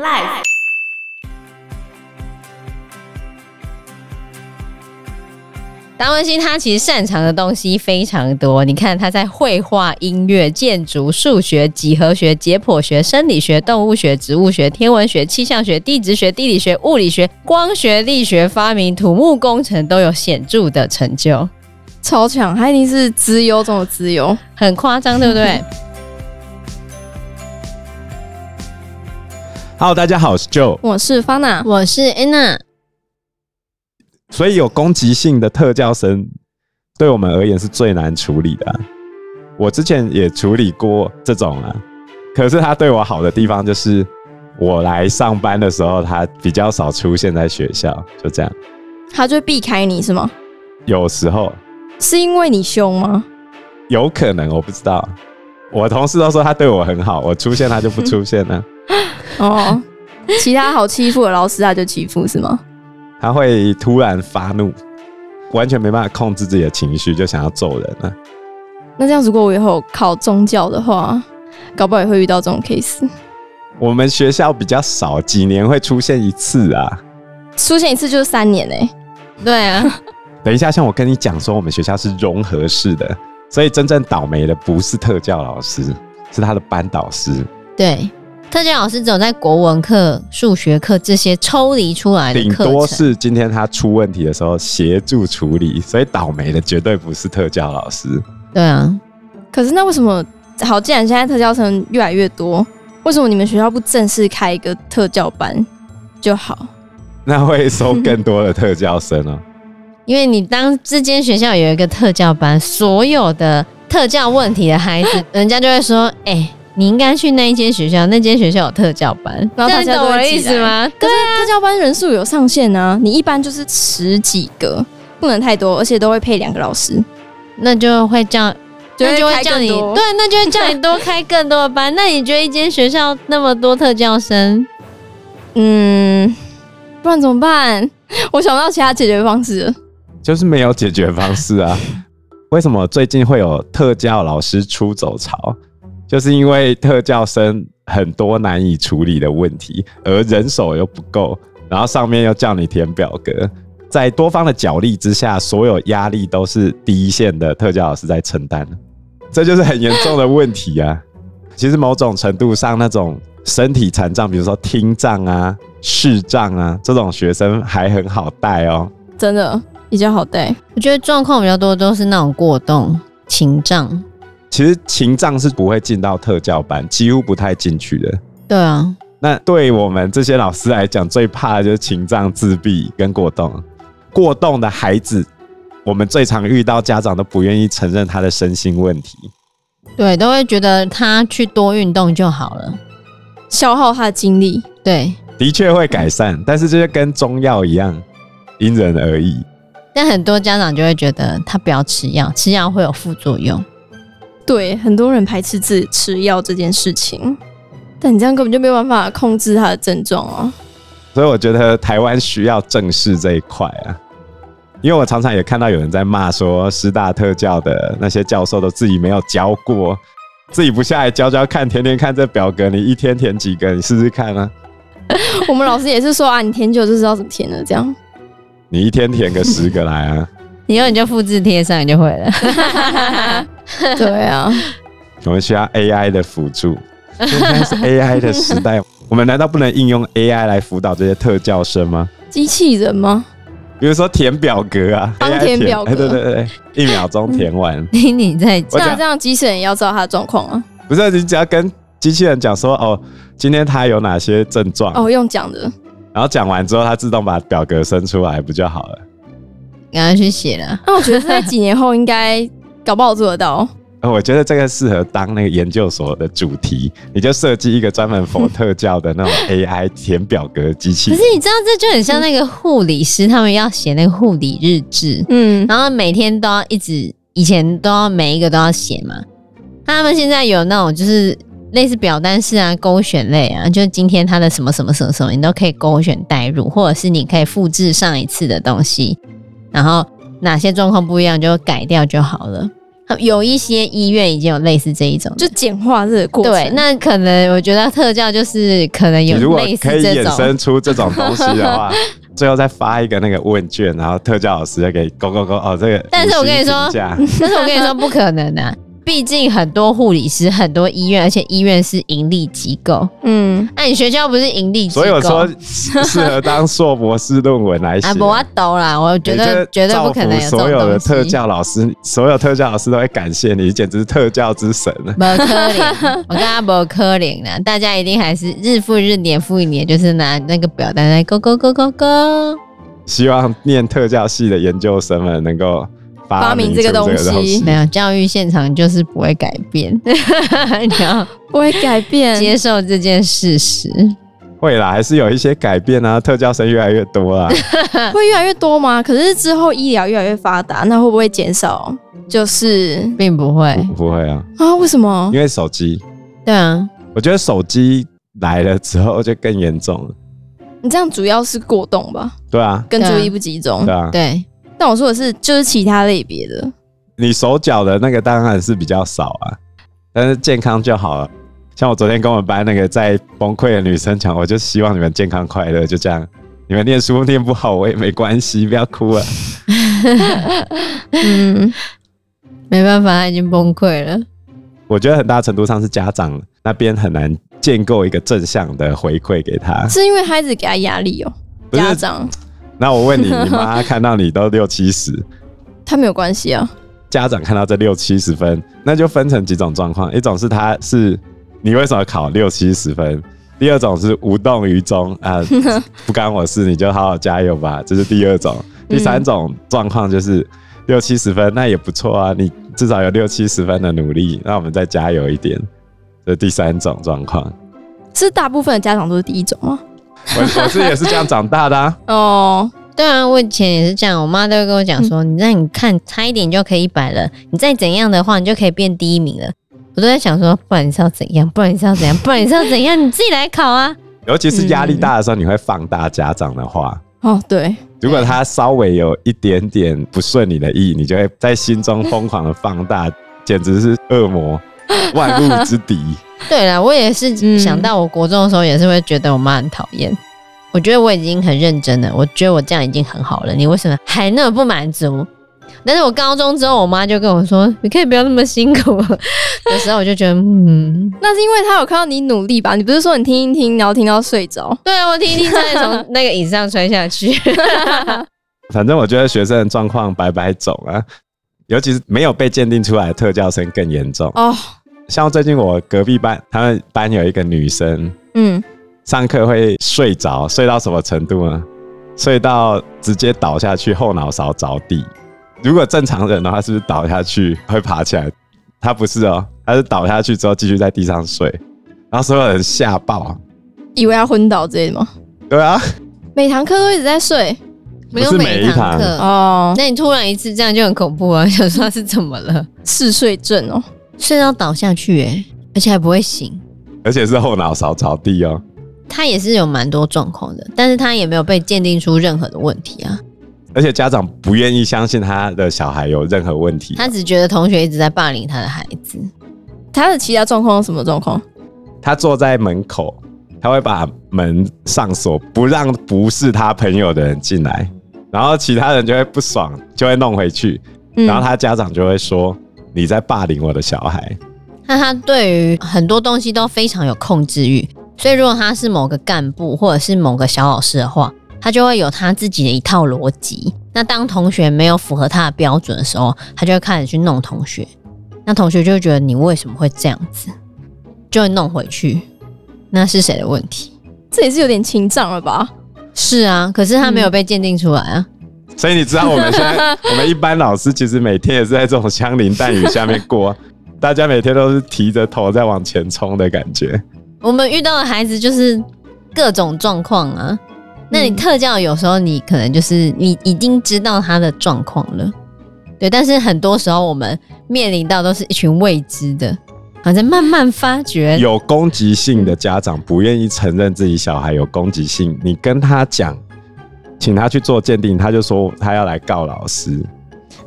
Life。达文西他其实擅长的东西非常多，你看他在绘画、音乐、建筑、数学、几何学、解剖学、生理学、动物学、植物学、天文学、气象学、地质学、地理学、物理学、光学、力学、发明、土木工程都有显著的成就，超强！他一定是资优中的资优，很夸张，对不对？Hello，大家好，我是 Joe，我是 Fana，我是 Anna。所以有攻击性的特教生，对我们而言是最难处理的啊。我之前也处理过这种啊，可是他对我好的地方就是，我来上班的时候，他比较少出现在学校，就这样。他就避开你是吗？有时候是因为你凶吗？有可能，我不知道。我同事都说他对我很好，我出现他就不出现了。哦，其他好欺负的老师他就欺负是吗？他会突然发怒，完全没办法控制自己的情绪，就想要揍人了。那这样，如果我以后考宗教的话，搞不好也会遇到这种 case。我们学校比较少，几年会出现一次啊。出现一次就是三年哎。对啊。等一下，像我跟你讲说，我们学校是融合式的，所以真正倒霉的不是特教老师，是他的班导师。对。特教老师只有在国文课、数学课这些抽离出来的课，顶多是今天他出问题的时候协助处理，所以倒霉的绝对不是特教老师。对啊，可是那为什么好？既然现在特教生越来越多，为什么你们学校不正式开一个特教班就好？那会收更多的特教生哦。因为你当这间学校有一个特教班，所有的特教问题的孩子，人家就会说：“哎、欸。”你应该去那一间学校，那间学校有特教班，然后大家懂我的意思吗？对啊，特教班人数有上限啊，你一般就是十几个，不能太多，而且都会配两个老师，那就会叫，那就会叫你，对，那就会叫你多开更多的班。那你觉得一间学校那么多特教生，嗯，不然怎么办？我想不到其他解决方式了，就是没有解决方式啊。为什么最近会有特教老师出走潮？就是因为特教生很多难以处理的问题，而人手又不够，然后上面又叫你填表格，在多方的角力之下，所有压力都是第一线的特教老师在承担，这就是很严重的问题啊！其实某种程度上，那种身体残障，比如说听障啊、视障啊这种学生还很好带哦，真的比较好带。我觉得状况比较多都是那种过动、情障。其实情障是不会进到特教班，几乎不太进去的。对啊，那对我们这些老师来讲，最怕的就是情障、自闭跟过动。过动的孩子，我们最常遇到家长都不愿意承认他的身心问题。对，都会觉得他去多运动就好了，消耗他的精力。对，的确会改善，但是这就跟中药一样，因人而异。但很多家长就会觉得他不要吃药，吃药会有副作用。对，很多人排斥自己吃药这件事情，但你这样根本就没有办法控制他的症状啊。所以我觉得台湾需要正视这一块啊，因为我常常也看到有人在骂说，师大特教的那些教授都自己没有教过，自己不下来教教看，天天看这表格，你一天填几个？你试试看啊。我们老师也是说啊，你填久就知道怎么填了，这样。你一天填个十个来啊。以后你就复制贴上，你就会了。对啊，我们需要 AI 的辅助。现在是 AI 的时代，我们难道不能应用 AI 来辅导这些特教生吗？机器人吗？比如说填表格啊，帮填表格，对对对，一秒钟填完。你你在这样这样，机器人也要知道他的状况啊？不是，你只要跟机器人讲说，哦，今天他有哪些症状？哦，用讲的。然后讲完之后，他自动把表格生出来，不就好了？赶快去写了。那我觉得在几年后应该搞不好做得到。我觉得这个适合当那个研究所的主题，你就设计一个专门 for 特教的那种 AI 填表格机器。可是你知道，这就很像那个护理师，他们要写那个护理日志，嗯，然后每天都要一直，以前都要每一个都要写嘛。他们现在有那种就是类似表单式啊，勾选类啊，就是今天他的什么什么什么什么，你都可以勾选代入，或者是你可以复制上一次的东西。然后哪些状况不一样就改掉就好了。有一些医院已经有类似这一种，就简化这个过程。对，那可能我觉得特教就是可能有类似这种，可以衍生出这种东西的话，最后再发一个那个问卷，然后特教老师再给勾勾勾哦，这个。但是我跟你说，但是我跟你说不可能的、啊。毕竟很多护理师，很多医院，而且医院是盈利机构。嗯，那、啊、你学校不是盈利机构？所以我说 适合当硕博士论文来写。啊，不，我懂啦，我觉得绝对不可能有所有的特教老师，所有特教老师都会感谢你，简直是特教之神。不可怜，我跟他不可怜了。大家一定还是日复日、年复一年，就是拿那个表单来勾勾勾勾勾。希望念特教系的研究生们能够。发明这个东西，没有教育现场就是不会改变，你要不会改变，接受这件事实。会啦，还是有一些改变啊。特教生越来越多啊，会越来越多吗？可是之后医疗越来越发达，那会不会减少？就是并不会不，不会啊啊？为什么？因为手机。对啊，我觉得手机来了之后就更严重了。你这样主要是过动吧？对啊，跟注意不集中。对啊，对。但我说的是，就是其他类别的。你手脚的那个当然是比较少啊，但是健康就好了。像我昨天跟我们班那个在崩溃的女生讲，我就希望你们健康快乐，就这样。你们念书念不好我也没关系，不要哭了。嗯，没办法，他已经崩溃了。我觉得很大程度上是家长那边很难建构一个正向的回馈给他，是因为孩子给他压力哦、喔，家长。那我问你，你妈看到你都六七十，他没有关系啊。家长看到这六七十分，那就分成几种状况：一种是他是你为什么考六七十分；第二种是无动于衷啊，不干我事，你就好好加油吧。这是第二种。第三种状况就是六七十分，那也不错啊，你至少有六七十分的努力，那我们再加油一点。这第三种状况，是大部分的家长都是第一种吗？我我是也是这样长大的啊。哦，对啊，我以前也是这样，我妈都会跟我讲说，嗯、你让你看差一点就可以一百了，你再怎样的话，你就可以变第一名了。我都在想说，不然你是要怎样？不然你是要怎样？不然你是要怎样？你自己来考啊。尤其是压力大的时候，你会放大家长的话。哦，对。如果他稍微有一点点不顺你的意，你就会在心中疯狂的放大，简直是恶魔，万物之敌。对了，我也是想到我国中的时候，也是会觉得我妈很讨厌。我觉得我已经很认真了，我觉得我这样已经很好了，你为什么还那么不满足？但是我高中之后，我妈就跟我说：“你可以不要那么辛苦。”有时候我就觉得，嗯，那是因为她有看到你努力吧？你不是说你听一听，然后听到睡着？对啊，我听一听，再从那个椅子上摔下去。反正我觉得学生的状况百百种啊，尤其是没有被鉴定出来的特教生更严重哦。像最近我隔壁班，他们班有一个女生，嗯。上课会睡着，睡到什么程度呢？睡到直接倒下去，后脑勺着地。如果正常人的话，是不是倒下去会爬起来？她不是哦，她是倒下去之后继续在地上睡，然后所有人吓爆，以为要昏倒之类的吗？对啊，每堂课都一直在睡，没有每一堂课哦。那你突然一次这样就很恐怖啊！想说他是怎么了？嗜睡症哦，睡到倒下去，哎，而且还不会醒，而且是后脑勺着地哦。他也是有蛮多状况的，但是他也没有被鉴定出任何的问题啊。而且家长不愿意相信他的小孩有任何问题，他只觉得同学一直在霸凌他的孩子。他的其他状况是什么状况？他坐在门口，他会把门上锁，不让不是他朋友的人进来，然后其他人就会不爽，就会弄回去，然后他家长就会说：“你在霸凌我的小孩。”那他对于很多东西都非常有控制欲。所以，如果他是某个干部或者是某个小老师的话，他就会有他自己的一套逻辑。那当同学没有符合他的标准的时候，他就会开始去弄同学。那同学就会觉得你为什么会这样子，就会弄回去。那是谁的问题？这也是有点情障了吧？是啊，可是他没有被鉴定出来啊。嗯。所以你知道我们现在，我们一般老师其实每天也是在这种枪林弹雨下面过，大家每天都是提着头在往前冲的感觉。我们遇到的孩子就是各种状况啊，那你特教有时候你可能就是你已经知道他的状况了，对，但是很多时候我们面临到都是一群未知的，好像慢慢发觉有攻击性的家长不愿意承认自己小孩有攻击性，你跟他讲，请他去做鉴定，他就说他要来告老师，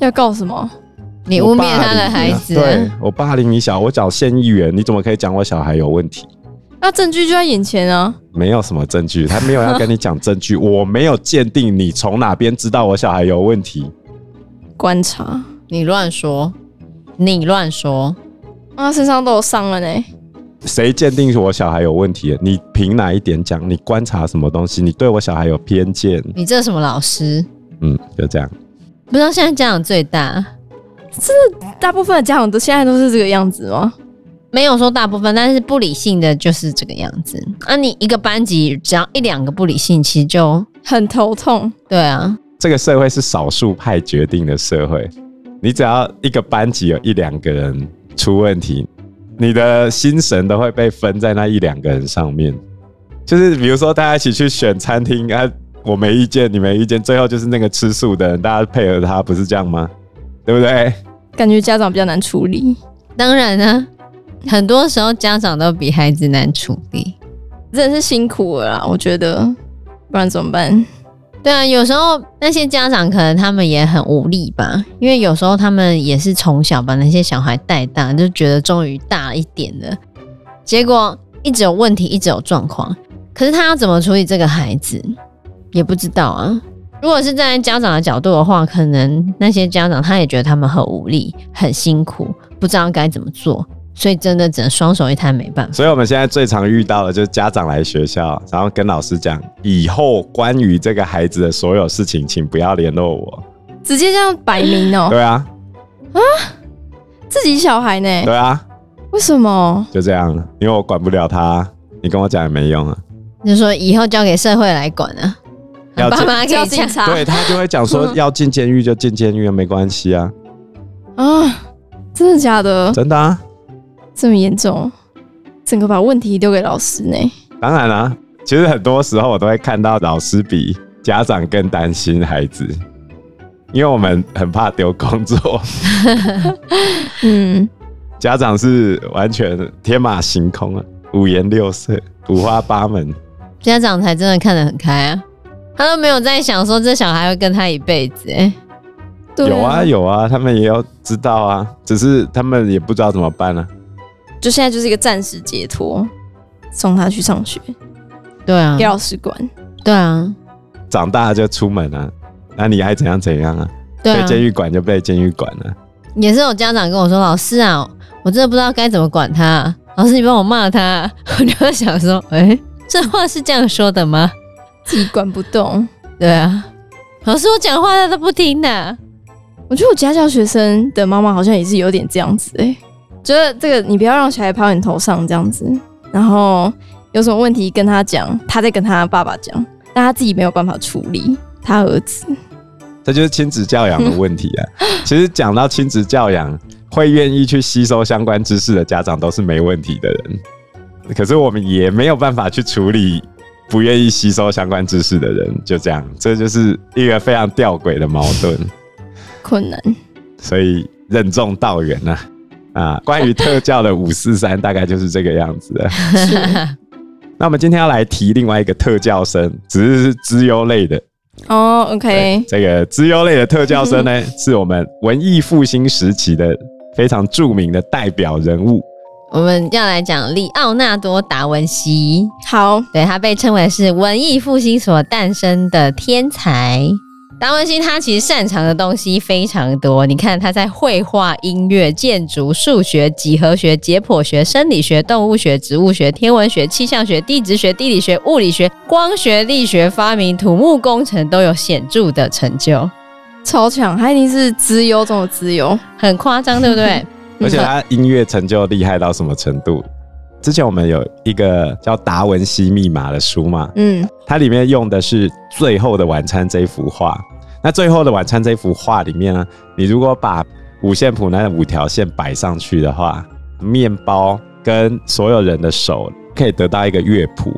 要告什么？你污蔑他的孩子，对我霸凌你小，我找县议员，你怎么可以讲我小孩有问题？那证据就在眼前啊！没有什么证据，他没有要跟你讲证据，我没有鉴定你从哪边知道我小孩有问题。观察，你乱说，你乱说，啊身上都有伤了呢。谁鉴定我小孩有问题？你凭哪一点讲？你观察什么东西？你对我小孩有偏见？你这什么老师？嗯，就这样。不知道现在家长最大，是大部分的家长都现在都是这个样子吗？没有说大部分，但是不理性的就是这个样子。啊，你一个班级只要一两个不理性，其实就很头痛。对啊，这个社会是少数派决定的社会，你只要一个班级有一两个人出问题，你的心神都会被分在那一两个人上面。就是比如说大家一起去选餐厅，啊，我没意见，你没意见，最后就是那个吃素的人，大家配合他，不是这样吗？对不对？感觉家长比较难处理。当然呢。很多时候家长都比孩子难处理，真的是辛苦了啦。我觉得，不然怎么办？对啊，有时候那些家长可能他们也很无力吧，因为有时候他们也是从小把那些小孩带大，就觉得终于大一点了，结果一直有问题，一直有状况。可是他要怎么处理这个孩子，也不知道啊。如果是站在家长的角度的话，可能那些家长他也觉得他们很无力、很辛苦，不知道该怎么做。所以真的只能双手一摊，没办法。所以我们现在最常遇到的就是家长来学校，然后跟老师讲，以后关于这个孩子的所有事情，请不要联络我。直接这样摆明哦？对啊。啊？自己小孩呢？对啊。为什么？就这样，因为我管不了他，你跟我讲也没用啊。就说以后交给社会来管啊。要爸妈叫警察。对，他就会讲说，要进监狱就进监狱，没关系啊。啊？真的假的？真的啊。这么严重，整个把问题丢给老师呢？当然啦、啊，其实很多时候我都会看到老师比家长更担心孩子，因为我们很怕丢工作。嗯，家长是完全天马行空啊，五颜六色、五花八门。家长才真的看得很开啊，他都没有在想说这小孩会跟他一辈子哎。有啊有啊，他们也要知道啊，只是他们也不知道怎么办呢、啊。就现在就是一个暂时解脱，送他去上学，对啊，给老师管，对啊，长大了就出门啊，那你爱怎样怎样啊，对啊，被监狱管就被监狱管了。也是有家长跟我说：“老师啊，我真的不知道该怎么管他，老师你帮我骂他。”我就会想说：“哎、欸，这话是这样说的吗？自己管不动，对啊，老师我讲话他都不听的。我觉得我家教学生的妈妈好像也是有点这样子哎、欸。”觉得这个你不要让小孩跑你头上这样子，然后有什么问题跟他讲，他再跟他爸爸讲，但他自己没有办法处理他儿子，这就是亲子教养的问题啊。其实讲到亲子教养，会愿意去吸收相关知识的家长都是没问题的人，可是我们也没有办法去处理不愿意吸收相关知识的人，就这样，这就是一个非常吊诡的矛盾，困难，所以任重道远啊。啊，关于特教的五四三大概就是这个样子的。那我们今天要来提另外一个特教生，只是是资优类的。哦，OK。这个资优类的特教生呢，是我们文艺复兴时期的非常著名的代表人物。我们要来讲利奥纳多·达文西。好，对，他被称为是文艺复兴所诞生的天才。达文西他其实擅长的东西非常多，你看他在绘画、音乐、建筑、数学、几何学、解剖学、生理学、动物学、植物学、天文学、气象学、地质学、地理学、物理学、光学、力学、发明、土木工程都有显著的成就，超强！他一定是资优中的资优，很夸张，对不对？而且他音乐成就厉害到什么程度？之前我们有一个叫《达文西密码》的书嘛，嗯，它里面用的是《最后的晚餐》这幅画。那《最后的晚餐》这幅画里面呢，你如果把五线谱那五条线摆上去的话，面包跟所有人的手可以得到一个乐谱。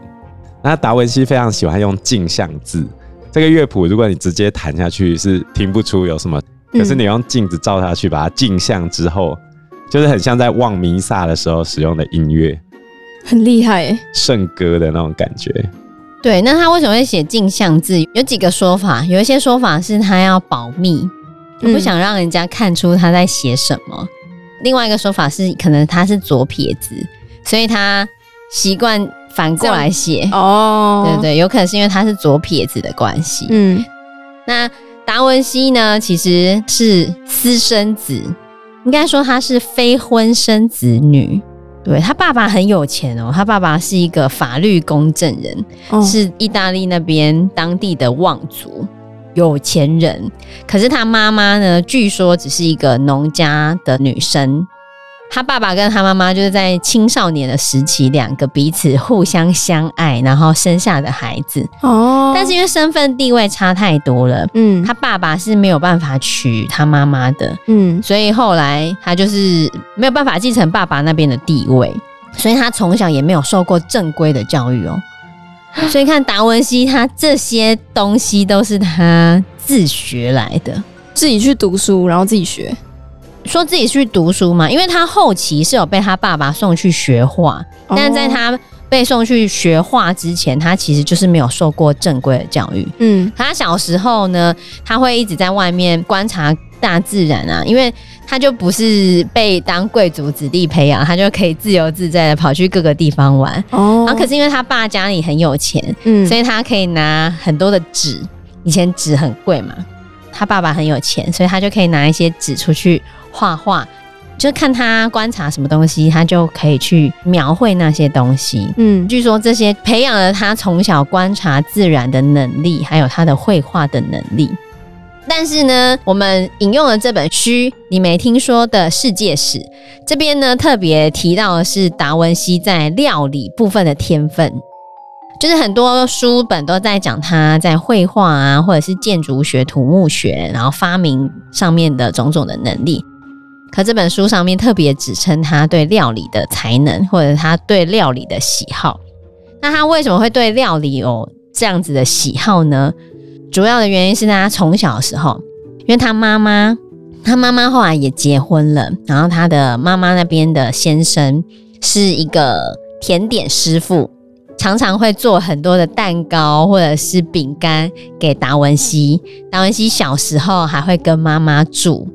那达文西非常喜欢用镜像字，这个乐谱如果你直接弹下去是听不出有什么，可是你用镜子照下去，把它镜像之后，就是很像在望弥撒的时候使用的音乐。很厉害耶，圣歌的那种感觉。对，那他为什么会写镜像字？有几个说法，有一些说法是他要保密，就不想让人家看出他在写什么。嗯、另外一个说法是，可能他是左撇子，所以他习惯反过来写。哦，对对，有可能是因为他是左撇子的关系。嗯，那达文西呢，其实是私生子，应该说他是非婚生子女。对，他爸爸很有钱哦，他爸爸是一个法律公证人，哦、是意大利那边当地的望族。有钱人，可是他妈妈呢？据说只是一个农家的女生。他爸爸跟他妈妈就是在青少年的时期，两个彼此互相相爱，然后生下的孩子。哦，但是因为身份地位差太多了，嗯，他爸爸是没有办法娶他妈妈的，嗯，所以后来他就是没有办法继承爸爸那边的地位，所以他从小也没有受过正规的教育哦。所以看达文西，他这些东西都是他自学来的，自己去读书，然后自己学，说自己去读书嘛。因为他后期是有被他爸爸送去学画，哦、但在他被送去学画之前，他其实就是没有受过正规的教育。嗯，他小时候呢，他会一直在外面观察大自然啊，因为。他就不是被当贵族子弟培养，他就可以自由自在的跑去各个地方玩。哦，然后可是因为他爸家里很有钱，嗯，所以他可以拿很多的纸，以前纸很贵嘛，他爸爸很有钱，所以他就可以拿一些纸出去画画，就看他观察什么东西，他就可以去描绘那些东西。嗯，据说这些培养了他从小观察自然的能力，还有他的绘画的能力。但是呢，我们引用了这本书，你没听说的世界史这边呢，特别提到的是达文西在料理部分的天分，就是很多书本都在讲他在绘画啊，或者是建筑学、土木学，然后发明上面的种种的能力。可这本书上面特别指称他对料理的才能，或者他对料理的喜好。那他为什么会对料理有这样子的喜好呢？主要的原因是他从小的时候，因为他妈妈，他妈妈后来也结婚了，然后他的妈妈那边的先生是一个甜点师傅，常常会做很多的蛋糕或者是饼干给达文西。达文西小时候还会跟妈妈住，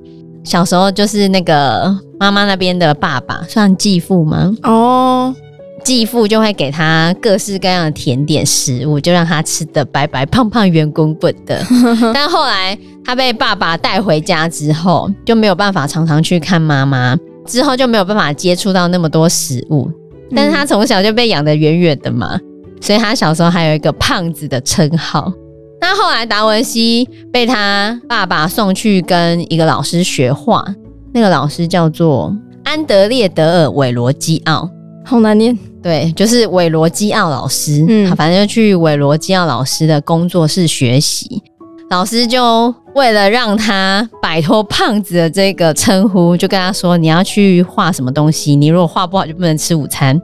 小时候就是那个妈妈那边的爸爸算继父吗？哦。继父就会给他各式各样的甜点食物，就让他吃的白白胖胖、圆滚滚的。但后来他被爸爸带回家之后，就没有办法常常去看妈妈，之后就没有办法接触到那么多食物。但是他从小就被养得远远的嘛，所以他小时候还有一个胖子的称号。那后来达文西被他爸爸送去跟一个老师学画，那个老师叫做安德烈德尔韦罗基奥。好难念，对，就是韦罗基奥老师，嗯，反正就去韦罗基奥老师的工作室学习。老师就为了让他摆脱胖子的这个称呼，就跟他说：“你要去画什么东西？你如果画不好，就不能吃午餐。”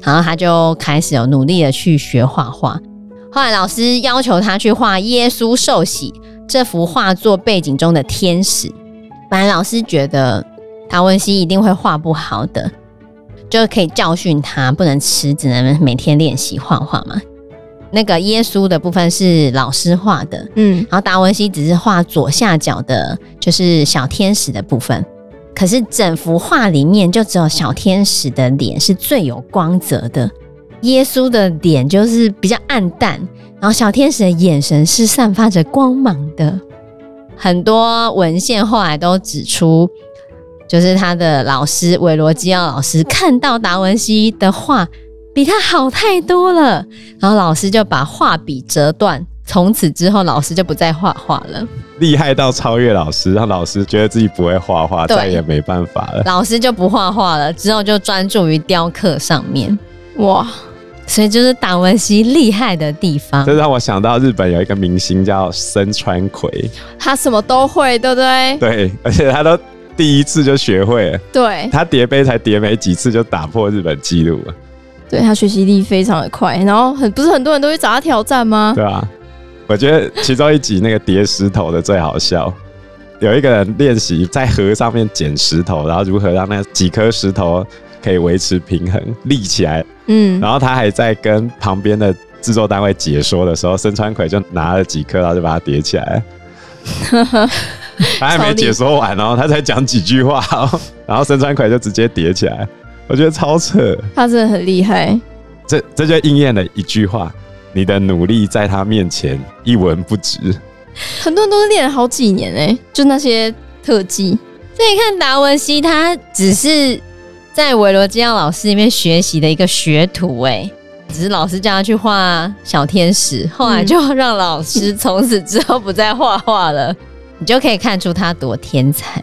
然后他就开始有努力的去学画画。后来老师要求他去画耶稣受洗这幅画作背景中的天使。本来老师觉得达文西一定会画不好的。就可以教训他不能吃，只能每天练习画画嘛。那个耶稣的部分是老师画的，嗯，然后达文西只是画左下角的，就是小天使的部分。可是整幅画里面就只有小天使的脸是最有光泽的，耶稣的脸就是比较暗淡，然后小天使的眼神是散发着光芒的。很多文献后来都指出。就是他的老师韦罗基奥老师看到达文西的画比他好太多了，然后老师就把画笔折断，从此之后老师就不再画画了。厉害到超越老师，让老师觉得自己不会画画，再也没办法了。老师就不画画了，之后就专注于雕刻上面。哇，所以就是达文西厉害的地方。这让我想到日本有一个明星叫森川葵，他什么都会，对不对？对，而且他都。第一次就学会了，对，他叠杯才叠没几次就打破日本纪录了。对，他学习力非常的快，然后很不是很多人都会找他挑战吗？对啊，我觉得其中一集那个叠石头的最好笑，有一个人练习在河上面捡石头，然后如何让那几颗石头可以维持平衡立起来。嗯，然后他还在跟旁边的制作单位解说的时候，森川葵就拿了几颗，然后就把它叠起来。他还没解说完哦，他才讲几句话哦，然后身川葵就直接叠起来，我觉得超扯。他真的很厉害。这这就应验了一句话：你的努力在他面前一文不值。很多人都是练了好几年哎，就那些特技。所以看达文西，他只是在维罗基奥老师里面学习的一个学徒哎。只是老师叫他去画小天使，后来就让老师从此之后不再画画了。你就可以看出他多天才。